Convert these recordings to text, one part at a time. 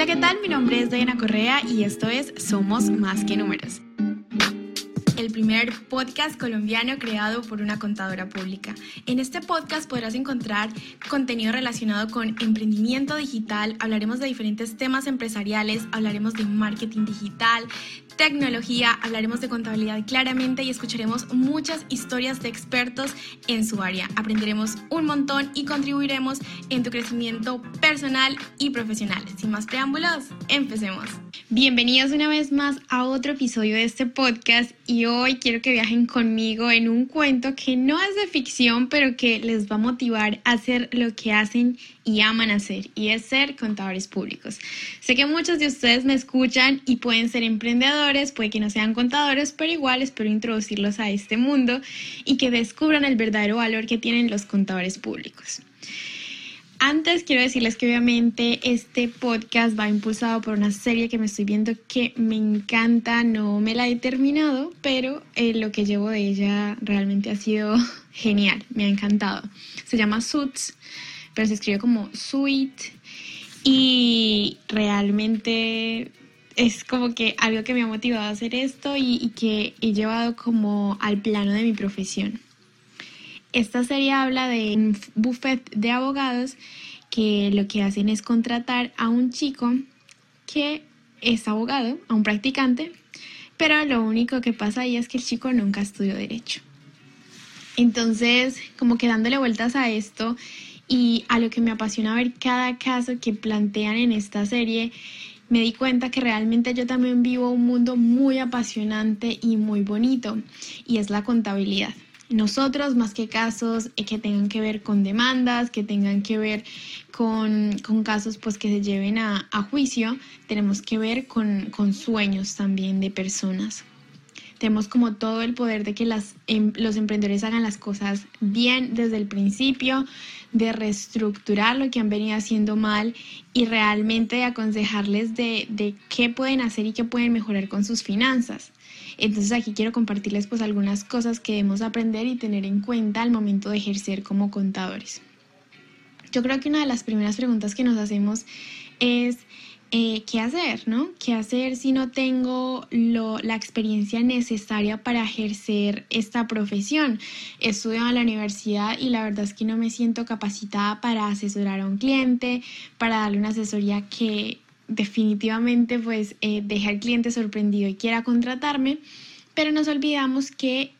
Hola, ¿qué tal? Mi nombre es Diana Correa y esto es Somos Más que Números el primer podcast colombiano creado por una contadora pública. En este podcast podrás encontrar contenido relacionado con emprendimiento digital, hablaremos de diferentes temas empresariales, hablaremos de marketing digital, tecnología, hablaremos de contabilidad claramente y escucharemos muchas historias de expertos en su área. Aprenderemos un montón y contribuiremos en tu crecimiento personal y profesional. Sin más preámbulos, empecemos. Bienvenidos una vez más a otro episodio de este podcast y quiero que viajen conmigo en un cuento que no es de ficción, pero que les va a motivar a hacer lo que hacen y aman hacer, y es ser contadores públicos. Sé que muchos de ustedes me escuchan y pueden ser emprendedores, puede que no sean contadores, pero igual espero introducirlos a este mundo y que descubran el verdadero valor que tienen los contadores públicos. Antes quiero decirles que obviamente este podcast va impulsado por una serie que me estoy viendo que me encanta, no me la he terminado, pero eh, lo que llevo de ella realmente ha sido genial, me ha encantado. Se llama Suits pero se escribe como sweet y realmente es como que algo que me ha motivado a hacer esto y, que he llevado como al plano de mi profesión. Esta serie habla de un buffet de abogados que lo que hacen es contratar a un chico que es abogado, a un practicante, pero lo único que pasa ahí es que el chico nunca estudió derecho. Entonces, como que dándole vueltas a esto, y a lo que me apasiona ver cada caso que plantean en esta serie, me di cuenta que realmente yo también vivo un mundo muy apasionante y muy bonito y es la contabilidad. Nosotros, más que casos eh, que tengan que ver con demandas, que tengan que ver con, casos pues, que se lleven a, juicio, tenemos que ver con, con sueños también de personas. Tenemos como todo el poder de que las, em, los emprendedores hagan las cosas bien desde el principio, de reestructurar lo que han venido haciendo mal y realmente de aconsejarles de, de qué pueden hacer y qué pueden mejorar con sus finanzas. Entonces aquí quiero compartirles pues algunas cosas que debemos aprender y tener en cuenta al momento de ejercer como contadores. Yo creo que una de las primeras preguntas que nos hacemos es eh, qué hacer, ¿no? ¿Qué hacer si no tengo la experiencia necesaria para ejercer esta profesión? Estudio en la universidad y la verdad es que no me siento capacitada para asesorar a un cliente, para darle una asesoría que definitivamente pues eh, deje al cliente sorprendido y quiera contratarme, pero nos olvidamos que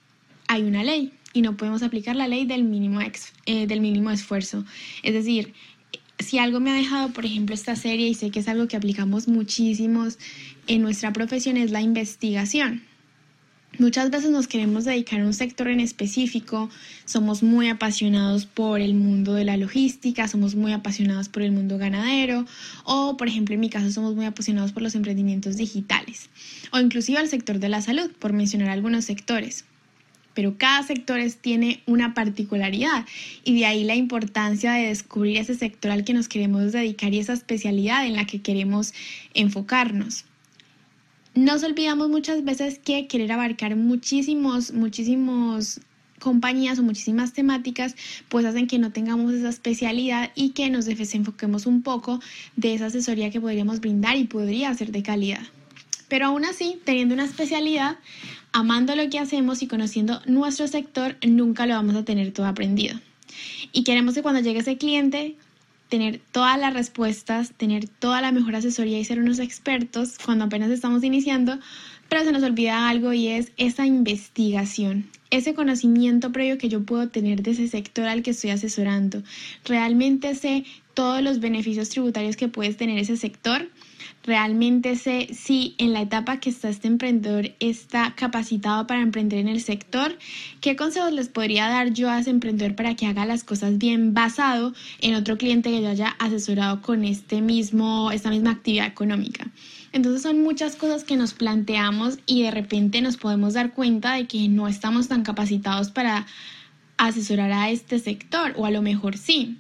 hay una ley y no podemos aplicar la ley del mínimo, eh, del mínimo esfuerzo. Es decir, si algo me ha dejado, por ejemplo, esta serie, y sé que es algo que aplicamos muchísimos en nuestra profesión, es la investigación. Muchas veces nos queremos dedicar a un sector en específico, somos muy apasionados por el mundo de la logística, somos muy apasionados por el mundo ganadero o, por ejemplo, en mi caso somos muy apasionados por los emprendimientos digitales o inclusive el sector de la salud, por mencionar algunos sectores pero cada sector tiene una particularidad y de ahí la importancia de descubrir ese sector al que nos queremos dedicar y esa especialidad en la que queremos enfocarnos. Nos olvidamos muchas veces que querer abarcar muchísimos, muchísimos compañías o muchísimas temáticas, pues hacen que no tengamos esa especialidad y que nos desenfoquemos un poco de esa asesoría que podríamos brindar y podría ser de calidad. Pero aún así, teniendo una especialidad, amando lo que hacemos y conociendo nuestro sector, nunca lo vamos a tener todo aprendido. Y queremos que cuando llegue ese cliente, tener todas las respuestas, tener toda la mejor asesoría y ser unos expertos cuando apenas estamos iniciando, pero se nos olvida algo y es esa investigación, ese conocimiento previo que yo puedo tener de ese sector al que estoy asesorando. Realmente sé todos los beneficios tributarios que puedes tener ese sector realmente sé si en la etapa que está este emprendedor está capacitado para emprender en el sector, qué consejos les podría dar yo a ese emprendedor para que haga las cosas bien basado en otro cliente que yo haya asesorado con este mismo, esta misma actividad económica. Entonces son muchas cosas que nos planteamos y de repente nos podemos dar cuenta de que no estamos tan capacitados para asesorar a este sector o a lo mejor sí.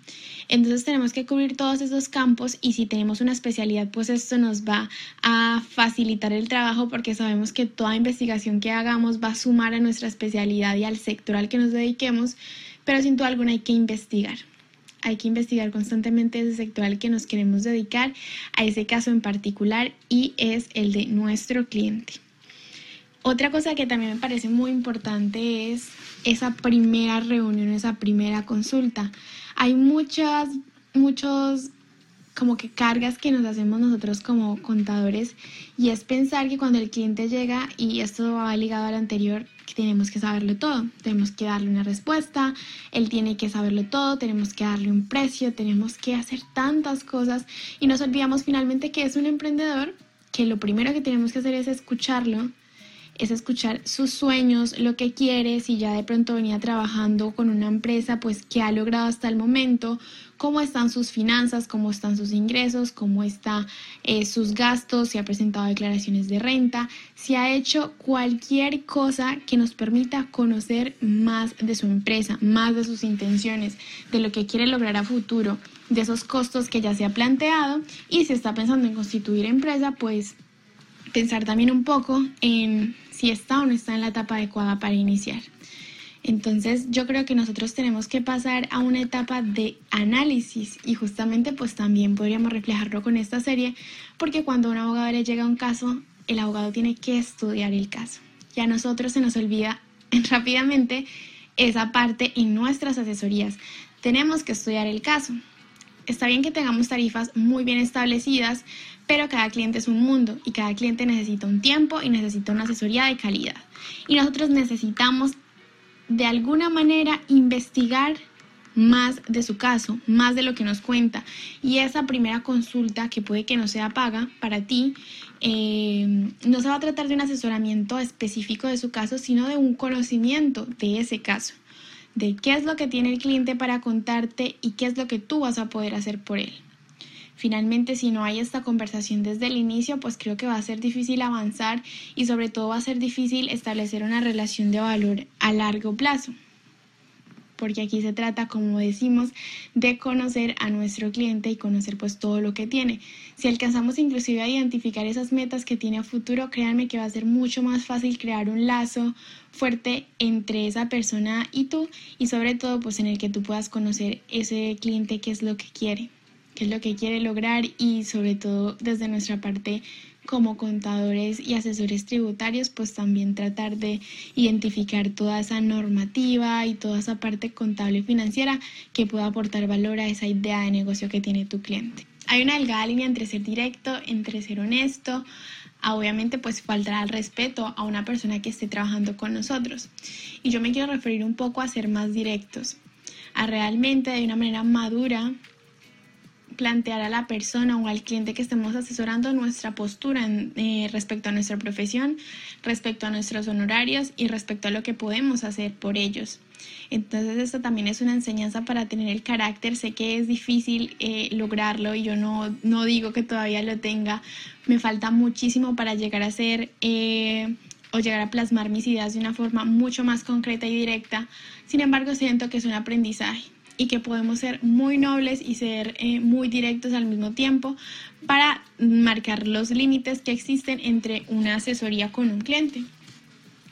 Entonces tenemos que cubrir todos esos campos y si tenemos una especialidad, pues esto nos va a facilitar el trabajo porque sabemos que toda investigación que hagamos va a sumar a nuestra especialidad y al sector al que nos dediquemos, pero sin duda alguna hay que investigar. hay que investigar constantemente ese sector al que nos queremos dedicar, a ese caso en particular, y es el de nuestro cliente. Otra cosa que también me parece muy importante es esa primera reunión, esa primera consulta. Hay muchas, muchos como que cargas que nos hacemos nosotros como contadores y es pensar que cuando el cliente llega y esto va ligado al anterior, que tenemos que saberlo todo, tenemos que darle una respuesta, él tiene que saberlo todo, tenemos que darle un precio, tenemos que hacer tantas cosas y nos olvidamos finalmente que es un emprendedor, que lo primero que tenemos que hacer es escucharlo, es escuchar sus sueños, lo que quiere, si ya de pronto venía trabajando con una empresa, pues qué ha logrado hasta el momento, cómo están sus finanzas, cómo están sus ingresos, cómo están eh, sus gastos, si ha presentado declaraciones de renta, si ha hecho cualquier cosa que nos permita conocer más de su empresa, más de sus intenciones, de lo que quiere lograr a futuro, de esos costos que ya se ha planteado y si está pensando en constituir empresa, pues pensar también un poco en si está o no está en la etapa adecuada para iniciar. Entonces yo creo que nosotros tenemos que pasar a una etapa de análisis y justamente pues también podríamos reflejarlo con esta serie porque cuando un abogado le llega a un caso, el abogado tiene que estudiar el caso. Y a nosotros se nos olvida rápidamente esa parte en nuestras asesorías. Tenemos que estudiar el caso. Está bien que tengamos tarifas muy bien establecidas, pero cada cliente es un mundo y cada cliente necesita un tiempo y necesita una asesoría de calidad. Y nosotros necesitamos de alguna manera investigar más de su caso, más de lo que nos cuenta. Y esa primera consulta, que puede que no sea paga para ti, eh, no se va a tratar de un asesoramiento específico de su caso, sino de un conocimiento de ese caso, de qué es lo que tiene el cliente para contarte y qué es lo que tú vas a poder hacer por él. Finalmente, si no hay esta conversación desde el inicio, pues creo que va a ser difícil avanzar y sobre todo va a ser difícil establecer una relación de valor a largo plazo. Porque aquí se trata, como decimos, de conocer a nuestro cliente y conocer pues todo lo que tiene. Si alcanzamos inclusive a identificar esas metas que tiene a futuro, créanme que va a ser mucho más fácil crear un lazo fuerte entre esa persona y tú y sobre todo pues en el que tú puedas conocer ese cliente qué es lo que quiere qué es lo que quiere lograr y sobre todo desde nuestra parte como contadores y asesores tributarios, pues también tratar de identificar toda esa normativa y toda esa parte contable y financiera que pueda aportar valor a esa idea de negocio que tiene tu cliente. Hay una delgada línea entre ser directo, entre ser honesto, obviamente pues faltará el respeto a una persona que esté trabajando con nosotros. Y yo me quiero referir un poco a ser más directos, a realmente de una manera madura plantear a la persona o al cliente que estemos asesorando nuestra postura eh, respecto a nuestra profesión, respecto a nuestros honorarios y respecto a lo que podemos hacer por ellos. Entonces esto también es una enseñanza para tener el carácter. Sé que es difícil eh, lograrlo y yo no, no, digo que todavía lo tenga. Me falta muchísimo para llegar a ser eh, o llegar a plasmar mis ideas de una forma mucho más concreta y directa. Sin embargo, siento que es un aprendizaje y que podemos ser muy nobles y ser eh, muy directos al mismo tiempo para marcar los límites que existen entre una asesoría con un cliente.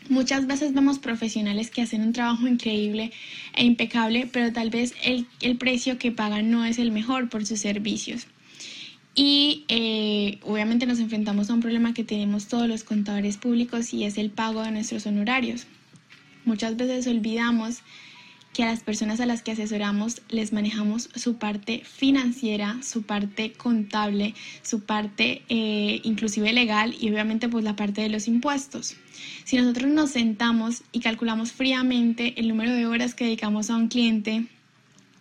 Muchas veces vemos profesionales que hacen un trabajo increíble e impecable, pero tal vez el, precio que pagan no es el mejor por sus servicios. Y eh, obviamente nos enfrentamos a un problema que tenemos todos los contadores públicos y es el pago de nuestros honorarios. Muchas veces olvidamos que a las personas a las que asesoramos les manejamos su parte financiera, su parte contable, su parte eh, inclusive legal y obviamente pues la parte de los impuestos. Si nosotros nos sentamos y calculamos fríamente el número de horas que dedicamos a un cliente,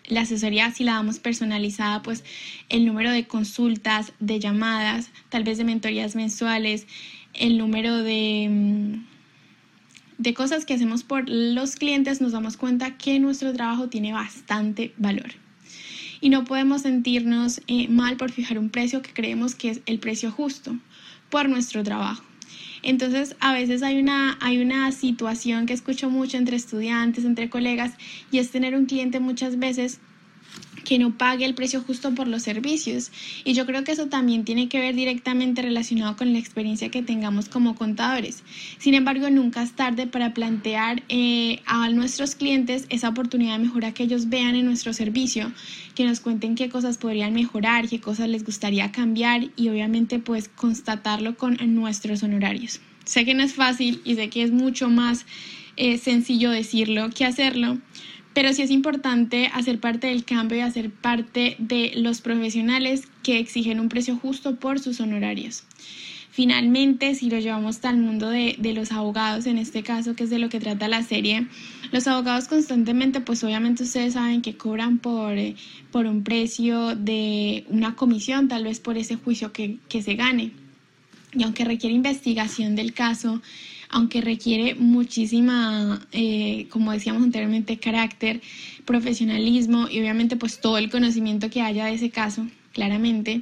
la asesoría si la damos personalizada, pues el número de consultas, de llamadas, tal vez de mentorías mensuales, el número de mm, de cosas que hacemos por los clientes, nos damos cuenta que nuestro trabajo tiene bastante valor. Y no podemos sentirnos eh, mal por fijar un precio que creemos que es el precio justo por nuestro trabajo. Entonces, a veces hay una, hay una situación que escucho mucho entre estudiantes, entre colegas, y es tener un cliente muchas veces que no pague el precio justo por los servicios. Y yo creo que eso también tiene que ver directamente relacionado con la experiencia que tengamos como contadores. Sin embargo, nunca es tarde para plantear eh, a nuestros clientes esa oportunidad de mejora que ellos vean en nuestro servicio, que nos cuenten qué cosas podrían mejorar, qué cosas les gustaría cambiar y obviamente pues constatarlo con nuestros honorarios. Sé que no es fácil y sé que es mucho más eh, sencillo decirlo que hacerlo, pero sí es importante hacer parte del cambio y hacer parte de los profesionales que exigen un precio justo por sus honorarios. Finalmente, si lo llevamos al mundo de, los abogados, en este caso, que es de lo que trata la serie, los abogados constantemente, pues obviamente ustedes saben que cobran por, eh, por un precio de una comisión, tal vez por ese juicio que, que se gane. Y aunque requiere investigación del caso, aunque requiere muchísima, eh, como decíamos anteriormente, carácter, profesionalismo y obviamente pues todo el conocimiento que haya de ese caso, claramente,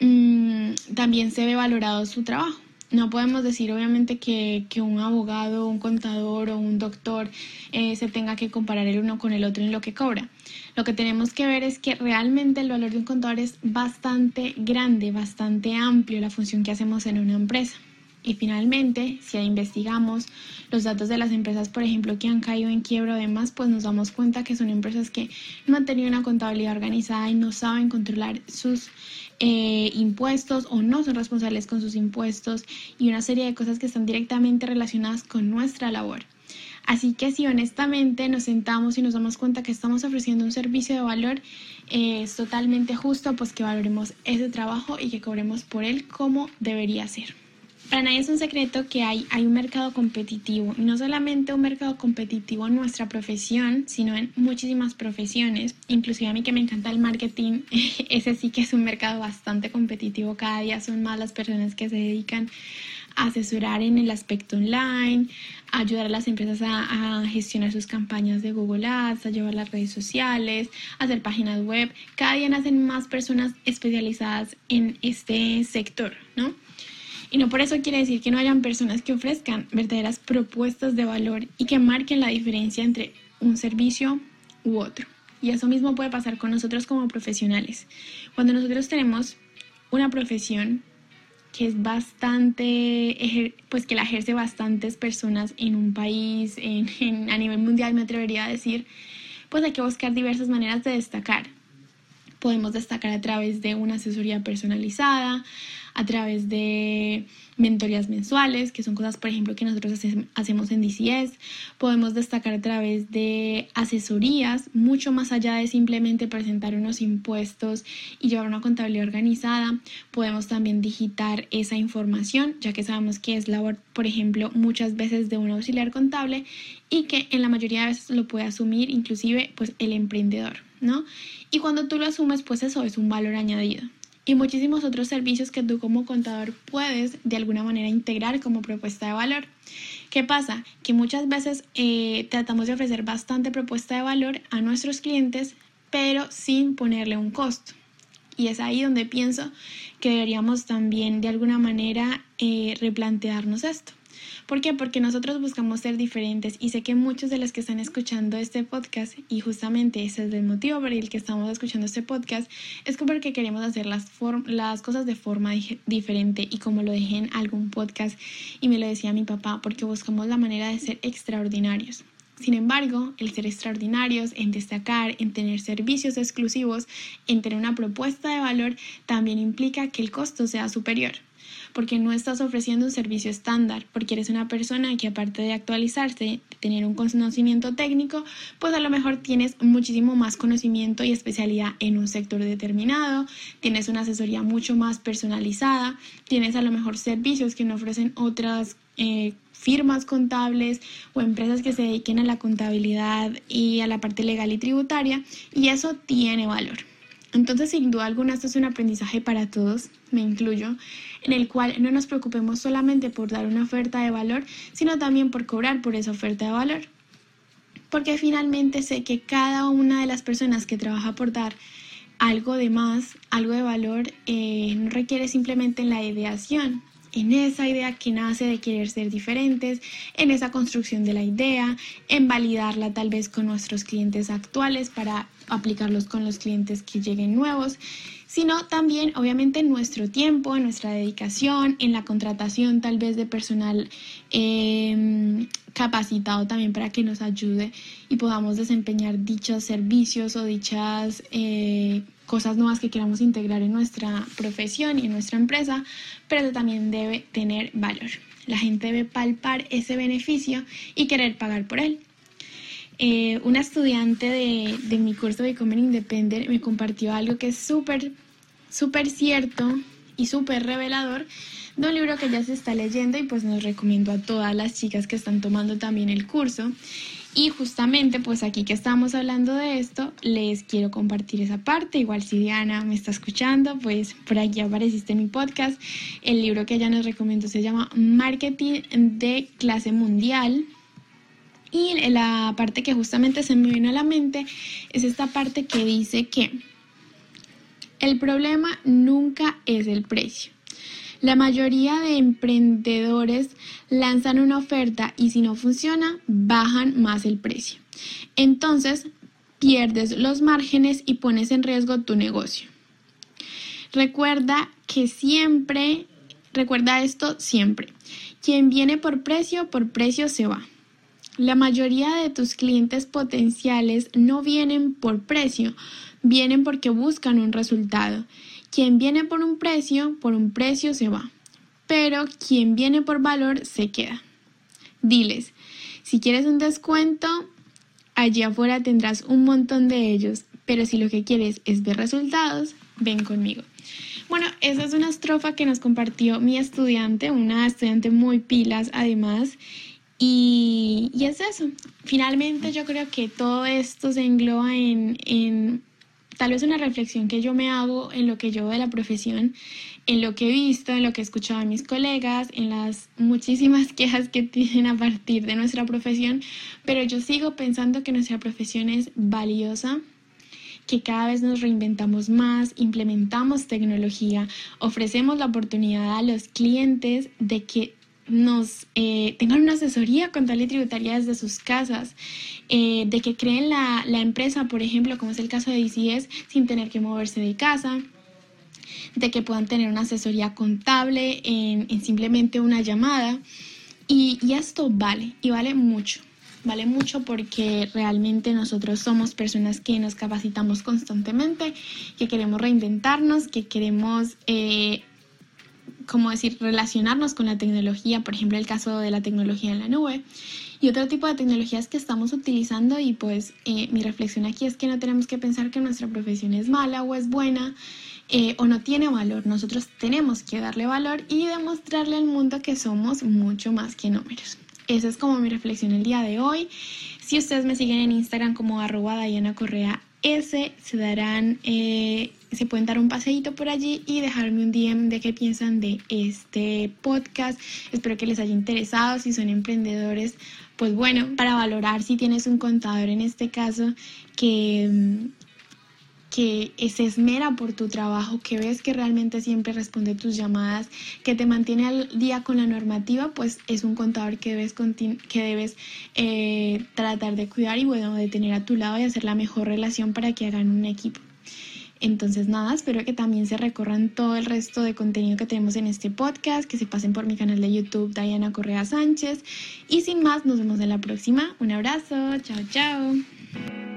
mm, también se ve valorado su trabajo. No podemos decir obviamente que, un abogado, un contador o un doctor eh, se tenga que comparar el uno con el otro en lo que cobra. Lo que tenemos que ver es que realmente el valor de un contador es bastante grande, bastante amplio la función que hacemos en una empresa. Y finalmente, si investigamos los datos de las empresas, por ejemplo, que han caído en quiebra o demás, pues nos damos cuenta que son empresas que no han tenido una contabilidad organizada y no saben controlar sus eh, impuestos o no son responsables con sus impuestos y una serie de cosas que están directamente relacionadas con nuestra labor. Así que si honestamente nos sentamos y nos damos cuenta que estamos ofreciendo un servicio de valor, eh, es totalmente justo pues que valoremos ese trabajo y que cobremos por él como debería ser. Para nadie es un secreto que hay, hay un mercado competitivo y no solamente un mercado competitivo en nuestra profesión, sino en muchísimas profesiones. Inclusive a mí que me encanta el marketing, ese sí que es un mercado bastante competitivo. Cada día son más las personas que se dedican a asesorar en el aspecto online, a ayudar a las empresas a, a gestionar sus campañas de Google Ads, a llevar las redes sociales, a hacer páginas web. Cada día nacen más personas especializadas en este sector, ¿no? Y no por eso quiere decir que no hayan personas que ofrezcan verdaderas propuestas de valor y que marquen la diferencia entre un servicio u otro. Y eso mismo puede pasar con nosotros como profesionales. Cuando nosotros tenemos una profesión que es bastante, pues que la ejerce bastantes personas en un país, en, a nivel mundial me atrevería a decir, pues hay que buscar diversas maneras de destacar. Podemos destacar a través de una asesoría personalizada, a través de mentorías mensuales, que son cosas, por ejemplo, que nosotros hacemos en DCS. Podemos destacar a través de asesorías, mucho más allá de simplemente presentar unos impuestos y llevar una contabilidad organizada. Podemos también digitar esa información, ya que sabemos que es labor, por ejemplo, muchas veces de un auxiliar contable y que en la mayoría de veces lo puede asumir inclusive pues el emprendedor, ¿no? Y cuando tú lo asumes, pues eso es un valor añadido y muchísimos otros servicios que tú como contador puedes de alguna manera integrar como propuesta de valor. ¿Qué pasa? Que muchas veces eh, tratamos de ofrecer bastante propuesta de valor a nuestros clientes, pero sin ponerle un costo. Y es ahí donde pienso que deberíamos también de alguna manera eh, replantearnos esto. ¿Por qué? Porque nosotros buscamos ser diferentes y sé que muchos de los que están escuchando este podcast, y justamente ese es el motivo por el que estamos escuchando este podcast, es porque queremos hacer las, las cosas de forma diferente y como lo dejé en algún podcast y me lo decía mi papá, porque buscamos la manera de ser extraordinarios. Sin embargo, el ser extraordinarios, en destacar, en tener servicios exclusivos, en tener una propuesta de valor, también implica que el costo sea superior porque no estás ofreciendo un servicio estándar, porque eres una persona que aparte de actualizarse, de tener un conocimiento técnico, pues a lo mejor tienes muchísimo más conocimiento y especialidad en un sector determinado, tienes una asesoría mucho más personalizada, tienes a lo mejor servicios que no ofrecen otras eh, firmas contables o empresas que se dediquen a la contabilidad y a la parte legal y tributaria y eso tiene valor. Entonces, sin duda alguna, esto es un aprendizaje para todos, me incluyo, en el cual no nos preocupemos solamente por dar una oferta de valor, sino también por cobrar por esa oferta de valor. Porque finalmente sé que cada una de las personas que trabaja por dar algo de más, algo de valor, eh, no requiere simplemente la ideación, en esa idea que nace de querer ser diferentes, en esa construcción de la idea, en validarla tal vez con nuestros clientes actuales para aplicarlos con los clientes que lleguen nuevos, sino también obviamente en nuestro tiempo, en nuestra dedicación, en la contratación tal vez de personal em, capacitado también para que nos ayude y podamos desempeñar dichos servicios o dichas eh, cosas nuevas que queramos integrar en nuestra profesión y en nuestra empresa, pero también debe tener valor. La gente debe palpar ese beneficio y querer pagar por él. Eh, una estudiante de, de, mi curso de Comer Independent me compartió algo que es súper, súper cierto y súper revelador de un libro que ya se está leyendo y pues nos recomiendo a todas las chicas que están tomando también el curso. Y justamente pues aquí que estamos hablando de esto, les quiero compartir esa parte. Igual si Diana me está escuchando, pues por aquí apareciste en mi podcast. El libro que ella nos recomendó se llama Marketing de clase mundial. La parte que justamente se me vino a la mente es esta parte que dice que el problema nunca es el precio. La mayoría de emprendedores lanzan una oferta y si no funciona, bajan más el precio. Entonces, pierdes los márgenes y pones en riesgo tu negocio. Recuerda que siempre, recuerda esto siempre, quien viene por precio, por precio se va. La mayoría de tus clientes potenciales no vienen por precio, vienen porque buscan un resultado quien viene por un precio, por un precio se va, pero quien viene por valor se queda. Diles, si quieres un descuento, allí afuera tendrás un montón de ellos, pero si lo que quieres es ver resultados, ven conmigo. Bueno, esa es una estrofa que nos compartió mi estudiante, una estudiante muy pilas además. Y, es eso. Finalmente yo creo que todo esto se engloba en, tal vez una reflexión que yo me hago en lo que yo de la profesión, en lo que he visto, en lo que he escuchado a mis colegas, en las muchísimas quejas que tienen a partir de nuestra profesión, pero yo sigo pensando que nuestra profesión es valiosa, que cada vez nos reinventamos más, implementamos tecnología, ofrecemos la oportunidad a los clientes de que nos eh, tengan una asesoría contable y tributaria desde sus casas, eh, de que creen la, empresa, por ejemplo, como es el caso de DCS, sin tener que moverse de casa, de que puedan tener una asesoría contable en, simplemente una llamada. Y, y esto vale, y vale mucho. Vale mucho porque realmente nosotros somos personas que nos capacitamos constantemente, que queremos reinventarnos, que queremos eh, como decir, relacionarnos con la tecnología, por ejemplo, el caso de la tecnología en la nube y otro tipo de tecnologías que estamos utilizando y pues eh, mi reflexión aquí es que no tenemos que pensar que nuestra profesión es mala o es buena eh, o no tiene valor. Nosotros tenemos que darle valor y demostrarle al mundo que somos mucho más que números. Esa es como mi reflexión el día de hoy. Si ustedes me siguen en Instagram como arroba Diana Correa se darán eh, se pueden dar un paseíto por allí y dejarme un DM de qué piensan de este podcast. Espero que les haya interesado. Si son emprendedores, pues bueno, para valorar si tienes un contador en este caso que, que se esmera por tu trabajo, que ves que realmente siempre responde tus llamadas, que te mantiene al día con la normativa, pues es un contador que debes, que debes eh, tratar de cuidar y bueno, de tener a tu lado y hacer la mejor relación para que hagan un equipo. Entonces nada, espero que también se recorran todo el resto de contenido que tenemos en este podcast, que se pasen por mi canal de YouTube Diana Correa Sánchez y sin más nos vemos en la próxima. Un abrazo, chao chao.